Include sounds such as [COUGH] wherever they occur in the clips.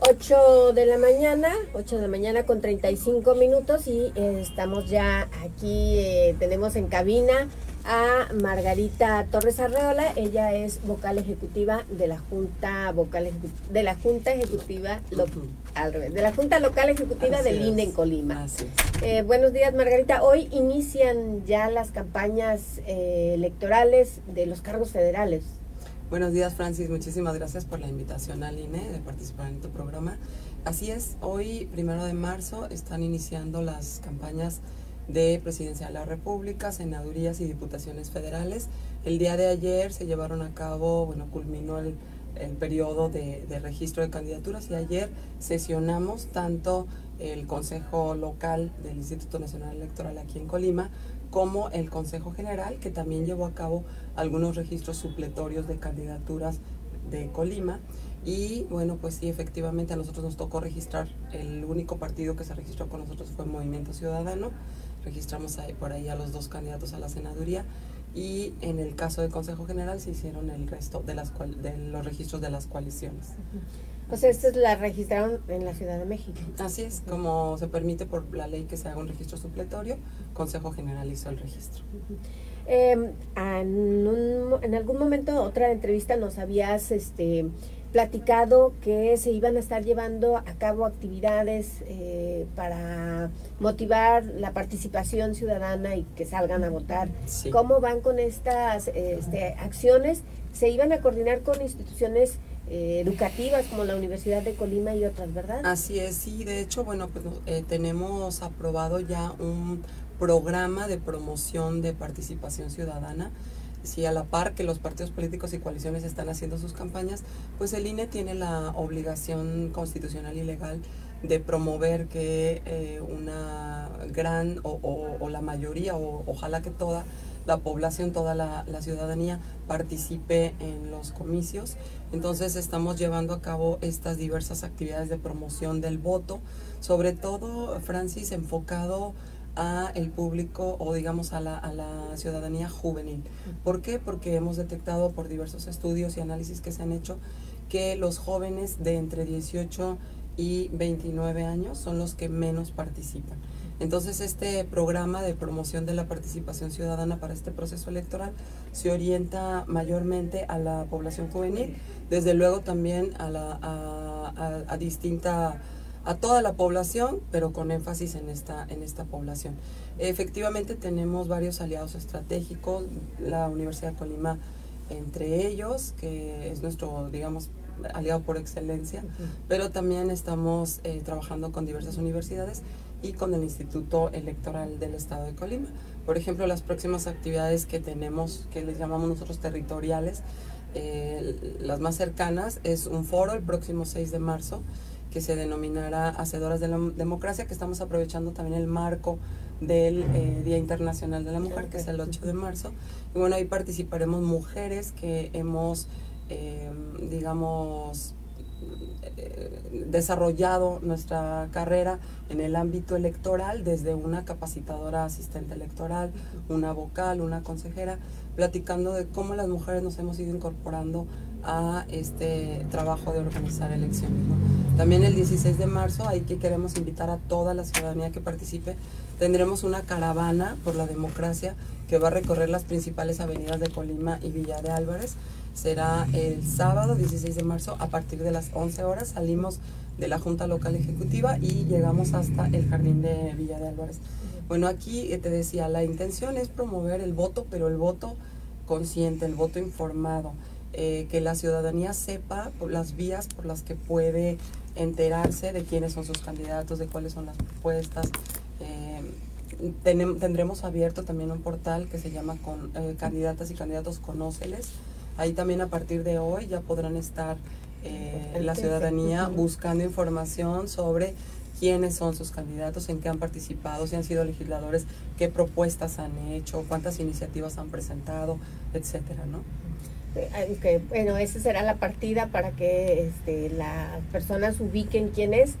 8 de la mañana, 8 de la mañana con 35 minutos y eh, estamos ya aquí, eh, tenemos en cabina a Margarita Torres Arreola, ella es vocal ejecutiva de la Junta vocal de la Junta Ejecutiva al revés, de la Junta Local Ejecutiva del INE en Colima. Eh, buenos días Margarita, hoy inician ya las campañas electorales de los cargos federales. Buenos días, Francis. Muchísimas gracias por la invitación al INE de participar en tu programa. Así es, hoy, primero de marzo, están iniciando las campañas de Presidencia de la República, senadurías y diputaciones federales. El día de ayer se llevaron a cabo, bueno, culminó el, periodo de, de, registro de candidaturas y ayer sesionamos tanto el Consejo Local del Instituto Nacional Electoral aquí en Colima como el Consejo General, que también llevó a cabo algunos registros supletorios de candidaturas de Colima. Y bueno, pues sí, efectivamente a nosotros nos tocó registrar, el único partido que se registró con nosotros fue Movimiento Ciudadano, registramos ahí, por ahí a los dos candidatos a la senaduría y en el caso del Consejo General se hicieron el resto de, las de los registros de las coaliciones. O sea, estas la registraron en la Ciudad de México. Así es, como se permite por la ley que se haga un registro supletorio, Consejo General hizo el registro. Em, en, algún momento, otra entrevista, nos habías este, platicado que se iban a estar llevando a cabo actividades eh, para motivar la participación ciudadana y que salgan a votar. ¿Cómo van con estas este, acciones? ¿Se iban a coordinar con instituciones eh, educativas como la Universidad de Colima y otras, ¿verdad? Así es, sí, de hecho, bueno, pues eh, tenemos aprobado ya un programa de promoción de participación ciudadana. Si a la par que los partidos políticos y coaliciones están haciendo sus campañas, pues el INE tiene la obligación constitucional y legal de promover que eh, una gran o, la mayoría o ojalá que toda la población, toda la, ciudadanía participe en los comicios. Entonces estamos llevando a cabo estas diversas actividades de promoción del voto, sobre todo, Francis, enfocado a el público o digamos a la, a la ciudadanía juvenil. ¿Por qué? Porque hemos detectado por diversos estudios y análisis que se han hecho que los jóvenes de entre 18 y 29 años son los que menos participan. Entonces, este programa de promoción de la participación ciudadana para este proceso electoral se orienta mayormente a la población juvenil, desde luego también a, la, a, distinta a toda la población, pero con énfasis en esta, en esta población. Efectivamente tenemos varios aliados estratégicos, la Universidad de Colima entre ellos, que es nuestro, digamos, aliado por excelencia, pero también estamos eh, trabajando con diversas universidades y con el Instituto Electoral del Estado de Colima. Por ejemplo, las próximas actividades que tenemos, que les llamamos nosotros territoriales, eh, las más cercanas, es un foro el próximo 6 de marzo que se denominará Hacedoras de la Democracia, que estamos aprovechando también el marco del eh, Día Internacional de la Mujer, que es el 8 de marzo. Y bueno, ahí participaremos mujeres que hemos, eh, digamos, desarrollado nuestra carrera en el ámbito electoral desde una capacitadora asistente electoral, una vocal, una consejera, platicando de cómo las mujeres nos hemos ido incorporando a este trabajo de organizar elecciones. También el 16 de marzo, ahí que queremos invitar a toda la ciudadanía que participe, tendremos una caravana por la democracia que va a recorrer las principales avenidas de Colima y Villa de Álvarez será el sábado 16 de marzo a partir de las 11 horas. Salimos de la Junta Local Ejecutiva y llegamos hasta el Jardín de Villa de Álvarez. Bueno, aquí eh, te decía, la intención es promover el voto, pero el voto consciente, el voto informado, eh, que la ciudadanía sepa las vías por las que puede enterarse de quiénes son sus candidatos, de cuáles son las propuestas. Eh, tendremos abierto también un portal que se llama con, Candidatas y Candidatos Conóceles Ahí también a partir de hoy ya podrán estar eh, la ciudadanía buscando información sobre quiénes son sus candidatos, en qué han participado, si han sido legisladores, qué propuestas han hecho, cuántas iniciativas han presentado, etcétera, ¿no? Bueno, esa será la partida para que este, las personas ubiquen quién es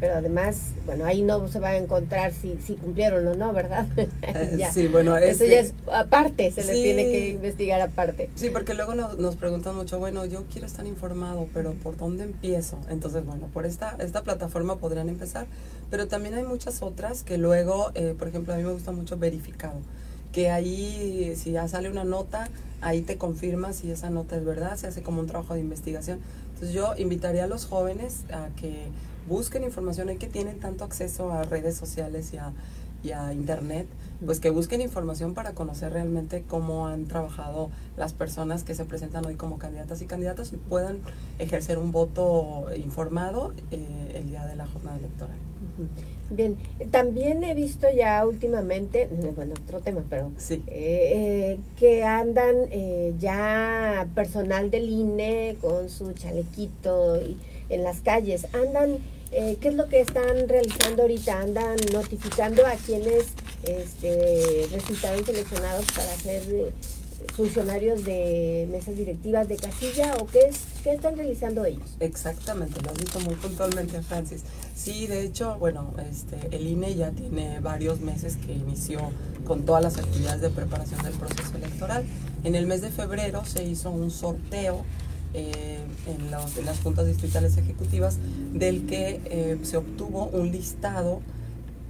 pero además, bueno, ahí no se va a encontrar si, si cumplieron o no, ¿verdad? [LAUGHS] Eh, sí, bueno, eso ya es aparte, se les tiene que investigar aparte. Sí, porque luego nos, nos, preguntan mucho, bueno, yo quiero estar informado, pero ¿por dónde empiezo? Entonces, bueno, por esta, esta plataforma podrían empezar, pero también hay muchas otras que luego, eh, por ejemplo, a mí me gusta mucho verificado, que ahí, si ya sale una nota, ahí te confirma si esa nota es verdad, se hace como un trabajo de investigación. Entonces yo invitaría a los jóvenes a que busquen información, hay que tienen tanto acceso a redes sociales y a, y a internet, pues que busquen información para conocer realmente cómo han trabajado las personas que se presentan hoy como candidatas y candidatos y puedan ejercer un voto informado eh, el día de la jornada electoral. Bien, también he visto ya últimamente, bueno, otro tema, pero sí. Eh, eh, que andan ya personal del INE con su chalequito y en las calles, andan eh, ¿Qué es lo que están realizando ahorita? ¿Andan notificando a quienes este, resultaron seleccionados para ser eh, funcionarios de mesas directivas de casilla o qué, es, qué están realizando ellos? Exactamente, lo has visto muy puntualmente, Francis. Sí, de hecho, bueno, este, el INE ya tiene varios meses que inició con todas las actividades de preparación del proceso electoral. En el mes de febrero se hizo un sorteo eh, en, las juntas distritales ejecutivas, del que eh, se obtuvo un listado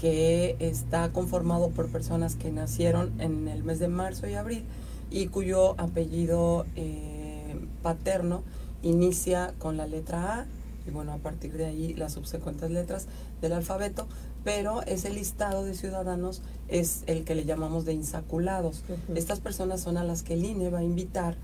que está conformado por personas que nacieron en el mes de marzo y abril y cuyo apellido eh, paterno inicia con la letra A y bueno, a partir de ahí las subsecuentes letras del alfabeto, pero ese listado de ciudadanos es el que le llamamos de insaculados. Estas personas son a las que el INE va a invitar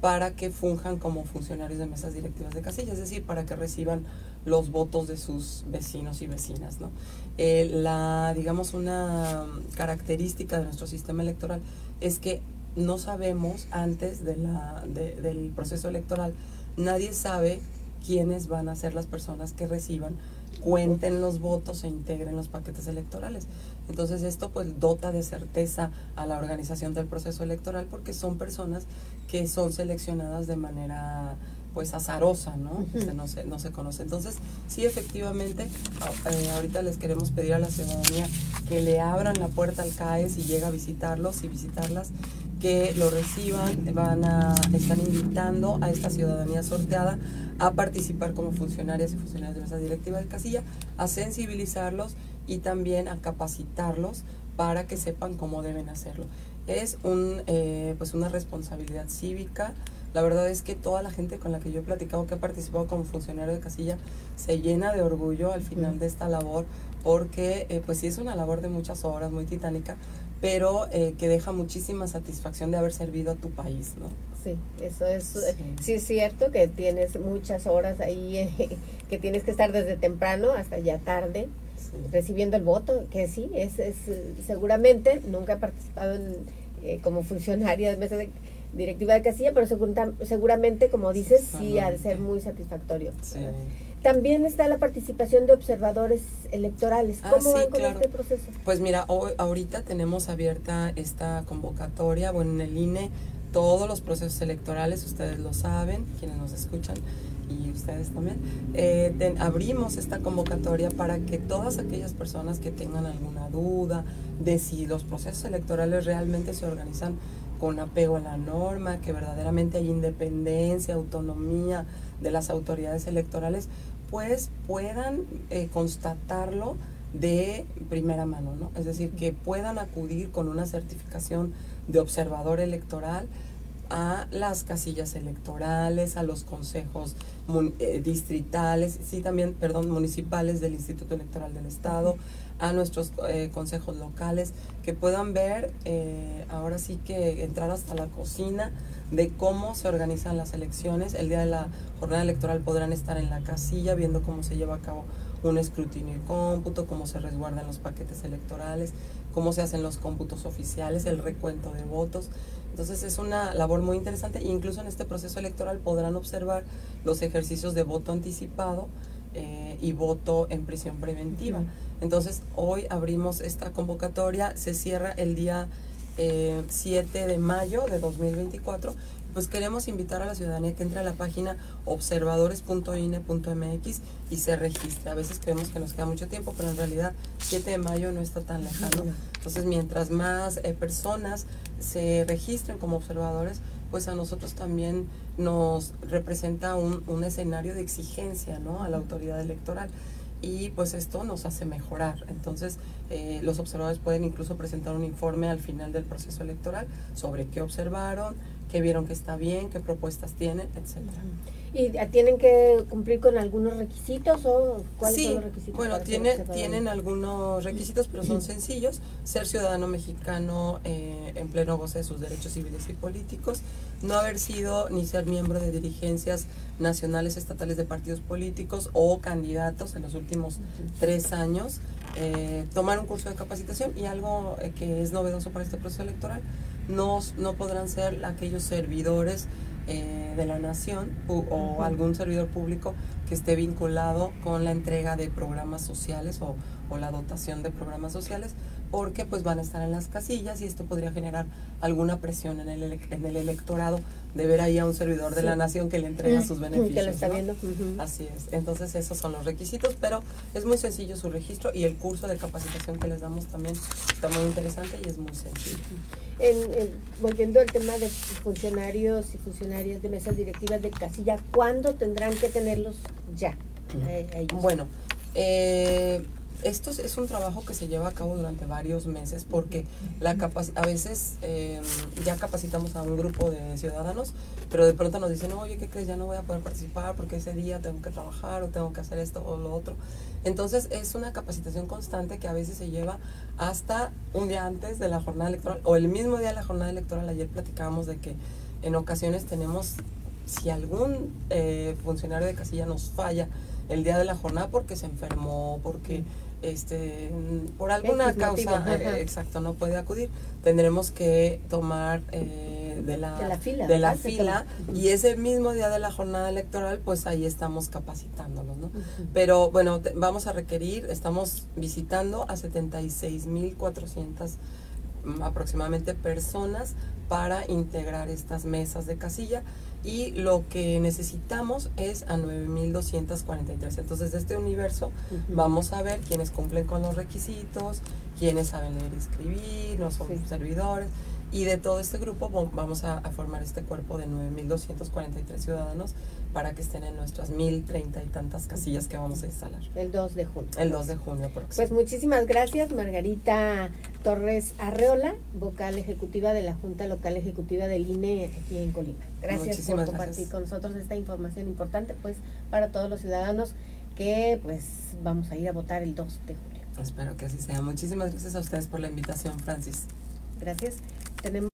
para que funjan como funcionarios de mesas directivas de casilla, es decir, para que reciban los votos de sus vecinos y vecinas. ¿no? Eh, la, digamos, una característica de nuestro sistema electoral es que no sabemos antes de la, del proceso electoral, nadie sabe quiénes van a ser las personas que reciban, cuenten los votos e integren los paquetes electorales. Entonces esto pues dota de certeza a la organización del proceso electoral porque son personas que son seleccionadas de manera pues azarosa, ¿no? No, se, no se conoce. Entonces, sí, efectivamente, eh, ahorita les queremos pedir a la ciudadanía que le abran la puerta al CAE si llega a visitarlos y visitarlas, que lo reciban, van a, están invitando a esta ciudadanía sorteada a participar como funcionarias y funcionarios de esa directiva de casilla, a sensibilizarlos y también a capacitarlos para que sepan cómo deben hacerlo. Es un, eh, pues una responsabilidad cívica. La verdad es que toda la gente con la que yo he platicado que ha participado como funcionario de casilla se llena de orgullo al final de esta labor porque eh, pues sí es una labor de muchas horas, muy titánica, pero eh, que deja muchísima satisfacción de haber servido a tu país, ¿no? Sí, eso es, sí. es cierto que tienes muchas horas ahí, [LAUGHS] que tienes que estar desde temprano hasta ya tarde, recibiendo el voto, que sí, es, es seguramente, nunca he participado en, eh, como funcionaria de mesa directiva de casilla, pero seguramente, como dices, sí ha de ser muy satisfactorio. También está la participación de observadores electorales. Ah, ¿Cómo van con este proceso? Pues mira, hoy, ahorita tenemos abierta esta convocatoria, bueno, en el INE todos los procesos electorales, ustedes lo saben, quienes nos escuchan, y ustedes también, eh, abrimos esta convocatoria para que todas aquellas personas que tengan alguna duda de si los procesos electorales realmente se organizan con apego a la norma, que verdaderamente hay independencia, autonomía de las autoridades electorales, puedan eh, constatarlo de primera mano, ¿no? Es decir, que puedan acudir con una certificación de observador electoral a las casillas electorales, a los consejos eh, distritales, sí también, perdón, municipales del Instituto Electoral del Estado, a nuestros eh, consejos locales, que puedan ver, eh, ahora sí que entrar hasta la cocina de cómo se organizan las elecciones. El día de la jornada electoral podrán estar en la casilla viendo cómo se lleva a cabo un escrutinio y cómputo, cómo se resguardan los paquetes electorales, cómo se hacen los cómputos oficiales, el recuento de votos. Entonces es una labor muy interesante incluso en este proceso electoral podrán observar los ejercicios de voto anticipado eh, y voto en prisión preventiva. Entonces hoy abrimos esta convocatoria, se cierra el día eh, 7 de mayo de 2024 pues queremos invitar a la ciudadanía que entre a la página observadores.ine.mx y se registre. A veces creemos que nos queda mucho tiempo, pero en realidad 7 de mayo no está tan lejano. Entonces, mientras más eh, personas se registren como observadores, pues a nosotros también nos representa un, un escenario de exigencia ¿no? a la autoridad electoral y pues esto nos hace mejorar. Entonces, eh, los observadores pueden incluso presentar un informe al final del proceso electoral sobre qué observaron, qué vieron que está bien, qué propuestas tienen, etcétera. ¿Y tienen que cumplir con algunos requisitos o cuáles son los requisitos? Bueno, tiene, tienen algunos requisitos, pero son sencillos. Ser ciudadano mexicano eh, en pleno goce de sus derechos civiles y políticos, no haber sido ni ser miembro de dirigencias nacionales, estatales de partidos políticos o candidatos en los últimos tres años, eh, tomar un curso de capacitación y algo eh, que es novedoso para este proceso electoral, no, no podrán ser aquellos servidores eh, de la nación o algún servidor público que esté vinculado con la entrega de programas sociales o, o la dotación de programas sociales porque pues van a estar en las casillas y esto podría generar alguna presión en el, en el electorado de ver ahí a un servidor de la nación que le entrega sus beneficios. Que lo está viendo. Así es. Entonces esos son los requisitos, pero es muy sencillo su registro y el curso de capacitación que les damos también está muy interesante y es muy sencillo. En, volviendo al tema de funcionarios y funcionarias de mesas directivas de casilla, ¿cuándo tendrán que tenerlos ya? Eh, bueno, eh, esto es un trabajo que se lleva a cabo durante varios meses porque la a veces em, ya capacitamos a un grupo de ciudadanos, pero de pronto nos dicen, oye, ¿qué crees? Ya no voy a poder participar porque ese día tengo que trabajar o tengo que hacer esto o lo otro. Entonces es una capacitación constante que a veces se lleva hasta un día antes de la jornada electoral o el mismo día de la jornada electoral. Ayer platicábamos de que en ocasiones tenemos, si algún eh, funcionario de casilla nos falla, el día de la jornada porque se enfermó, porque este, por alguna causa, eh, exacto, no puede acudir, tendremos que tomar eh, de, la, de la fila, y ese mismo día de la jornada electoral, pues ahí estamos capacitándolos, ¿no? Pero bueno, vamos a requerir, estamos visitando a 76.400 mm, aproximadamente personas para integrar estas mesas de casilla y lo que necesitamos es a 9.243. Entonces, de este universo vamos a ver quiénes cumplen con los requisitos, quiénes saben leer y escribir, no son servidores. Y de todo este grupo vamos a, formar este cuerpo de 9.243 ciudadanos para que estén en nuestras 1.030 y tantas casillas que vamos a instalar. El 2 de junio. El 2 de junio próximo. Pues muchísimas gracias, Margarita Torres Arreola, vocal ejecutiva de la Junta Local Ejecutiva del INE aquí en Colima. Gracias por compartir con nosotros esta información importante pues para todos los ciudadanos que pues vamos a ir a votar el 2 de julio. Espero que así sea. Muchísimas gracias a ustedes por la invitación, Francis. Gracias. Tenemos